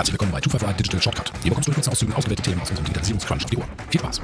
Herzlich willkommen bei 255 Digital Shortcut. Hier bekommst du in kurzen Auszügen ausgewählte Themen aus unserem Digitalisierungscrunch auf die Ohren. Viel Spaß!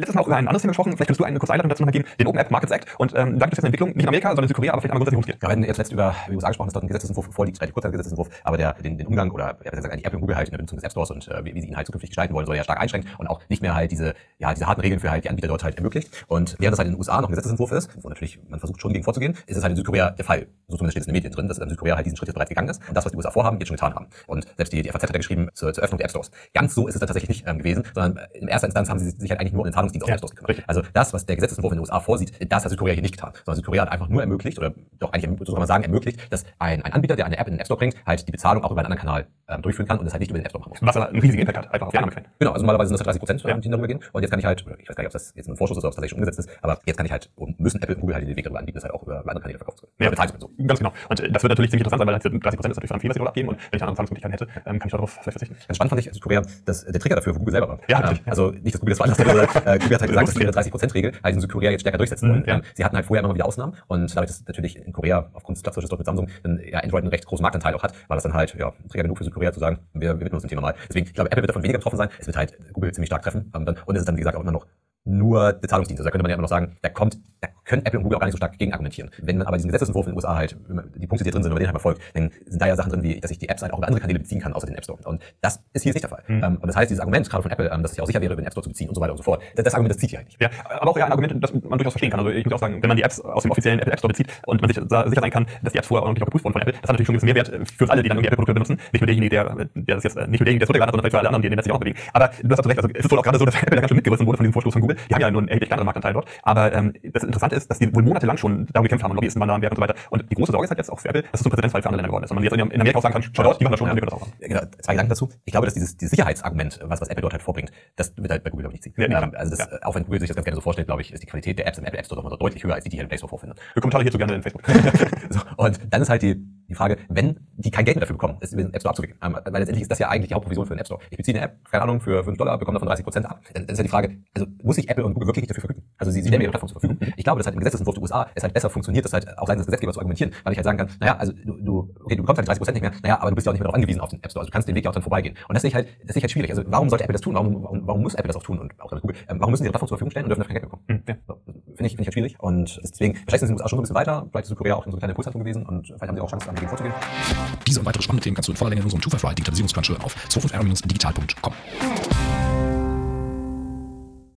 Letztes Mal auch über ein anderes Thema gesprochen. Vielleicht könntest du eine kurze Einleitung dazu noch geben. Den Open App Markets Act. Und ähm, da gibt es eine Entwicklung, nicht in Amerika, sondern in Südkorea, aber vielleicht einmal grundsätzlich. Ja, wir hatten jetzt letzt über die USA gesprochen, dass dort ein Gesetzesentwurf vorliegt, relativ kurzer Gesetzesentwurf, aber der den, den Umgang oder ja, besser gesagt die Apple und Google halt in der Benutzung des App Stores und äh, wie, wie sie ihn halt zukünftig gestalten wollen, soll ja stark einschränken und auch nicht mehr halt diese, ja, diese harten Regeln für halt die Anbieter dort halt ermöglicht. Und während das halt in den USA noch ein Gesetzesentwurf ist, wo natürlich man versucht schon gegen vorzugehen, ist es halt in Südkorea der Fall. So zumindest steht es in den Medien drin, dass in Südkorea halt diesen Schritt jetzt bereits gegangen ist und das, was die USA vorhaben, jetzt schon getan haben. Und selbst die, die FAZ hat ja geschrieben zur, zur Öffnung der App Stores. Ganz so ist es da tatsächlich nicht ähm, gewesen, sondern in erster Instanz haben sie sich halt eigentlich nur um den Zahlungsdienst Ja, auf App Stores gekümmert. Also das, was der Gesetzesentwurf in den USA vorsieht, das hat Südkorea hier nicht getan. Sondern Südkorea hat einfach nur ermöglicht, oder doch eigentlich, so kann man sagen, ermöglicht, dass ein, ein Anbieter, der eine App in den App Store bringt, halt die Bezahlung auch über einen anderen Kanal ähm, durchführen kann und das halt nicht über den App Store machen muss. Was aber einen riesigen Impact hat, einfach auf die Annahmequellen. Genau, also normalerweise sind das halt 30 Prozent, Ja. die darüber gehen. Und jetzt kann ich halt, ich weiß gar nicht, ob das jetzt ein Vorschuss ist oder ob es tatsächlich schon umgesetzt ist, aber jetzt kann ich halt, und müssen Apple und Google halt den Weg darüber anbieten, das halt auch über andere Kanäle verkauft zu können. Ja. Bezahlt. So. Ganz genau. Und äh, das wird natürlich ziemlich interessant sein, weil halt diese 30 Prozent ist natürlich dann viel, was sie abgeben. Und wenn ich andere Zahlungsmöglichkeiten hätte, ähm, kann ich darauf vielleicht verzichten. Ganz spannend fand ich Südkorea, dass äh, der Trigger dafür Google selber war. Ja, ähm, ja. Also nicht, dass Google das hat, aber äh, Google hat halt gesagt, dass ihre 30%-Regel halt in Südkorea jetzt stärker durchsetzen Mhm, wollen. ja. Ähm, Sie hatten halt vorher immer mal wieder Ausnahmen und dadurch, dass natürlich in Korea aufgrund des Platzhirsches dort mit Samsung dann ja Android einen recht großen Marktanteil auch hat, war das dann halt ja, ein Trigger genug für Südkorea zu sagen, wir, wir widmen uns dem Thema mal. Deswegen, ich glaube, Apple wird davon weniger betroffen sein. Es wird halt Google ziemlich stark treffen. Ähm, dann, und es ist dann, wie gesagt, auch immer noch nur der Zahlungsdienst. Also da könnte man ja immer noch sagen, da kommt, da können Apple und Google auch gar nicht so stark gegen argumentieren. Wenn man aber diesen Gesetzesentwurf in den USA halt, die Punkte, die drin sind, wenn man den halt verfolgt, dann sind da ja Sachen drin, wie, dass ich die Apps halt auch über andere Kanäle beziehen kann, außer den App Store. Und das ist hier jetzt nicht der Fall. Mhm. Ähm, und das heißt, dieses Argument gerade von Apple, ähm, dass es ja auch sicher wäre, über den App Store zu beziehen und so weiter und so fort, das, das Argument, das zieht hier halt nicht. Ja, aber auch ja ein Argument, das man durchaus verstehen kann. Also ich muss auch sagen, wenn man die Apps aus dem offiziellen Apple App Store bezieht und man sich sicher sein kann, dass die Apps vorher ordentlich auch geprüft wurden von Apple, das hat natürlich schon einen Mehrwert für alle, die dann irgendwie Apple-Produkte benutzen. Nicht nur derjenige, der, der das jetzt äh, nicht nur derjenige, der es runtergeladen hat, sondern vielleicht für alle anderen, die in den Jahren auch bewegen. Aber du hast recht, also es ist wohl auch gerade so, dass Apple da ganz schön mitgerissen wurde von diesem Vorstoß von Google. Die haben ja nur einen erheblich kleineren Marktanteil dort. Aber ähm, das Interessante ist, dass die wohl monatelang schon darum gekämpft haben Lobbyisten da am Werk und so weiter. Und die große Sorge ist halt jetzt auch für Apple, dass es ein Präzedenzfall für andere Länder geworden ist. Und man jetzt in Amerika auch sagen kann, schau dort, die machen das schon, können wir das auch machen. Ja, Genau, zwei Gedanken dazu. Ich glaube, dass dieses, dieses Sicherheitsargument, was, was Apple dort halt vorbringt, das wird halt bei Google, glaube ich, nicht ziehen. Ja, ja, ähm, also das, ja. auch wenn Google sich das ganz gerne so vorstellt, glaube ich, ist die Qualität der Apps im Apple App Store doch mal so deutlich höher, als die, die hier im Play Store vorfindet. Für Kommentare hierzu gerne in Facebook. So, und dann ist halt die, die Frage, wenn die kein Geld mehr dafür bekommen, es über den App Store abzuwickeln, ähm, weil letztendlich ist das ja eigentlich die Hauptprovision für den App Store. Ich beziehe eine App, keine Ahnung, für 5 Dollar, bekomme davon 30 Prozent ab. Dann, dann ist ja die Frage, also muss sich Apple und Google wirklich nicht dafür vergüten? Also sie, sie stellen mir ihre Plattform zur Verfügung. Ich glaube, dass halt im Gesetzesentwurf der USA es halt besser funktioniert, das halt auch seitens des Gesetzgebers zu argumentieren, weil ich halt sagen kann, naja, also du, du okay, du bekommst halt 30 Prozent nicht mehr, naja, aber du bist ja auch nicht mehr darauf angewiesen auf den App Store, also du kannst den Weg ja auch dann vorbeigehen. Und das sehe ich halt, das sehe ich halt schwierig. Also warum sollte Apple das tun? Warum, warum, warum muss Apple das auch tun und auch Google? Ähm, warum müssen sie ihre Plattform zur Verfügung stellen und dürfen dafür kein Geld bekommen? Hm, ja. Finde ich, finde ich halt schwierig. Und deswegen, vielleicht sind sie in den schon ein bisschen weiter, vielleicht ist Südkorea auch so eine kleine Impulshandlung gewesen und vielleicht haben sie auch Chancen, dagegen vorzugehen. Diese und weitere spannende Themen kannst du in voller Länge in unserem 255 Digitalisierungscrunch hören auf 25r-digital.com.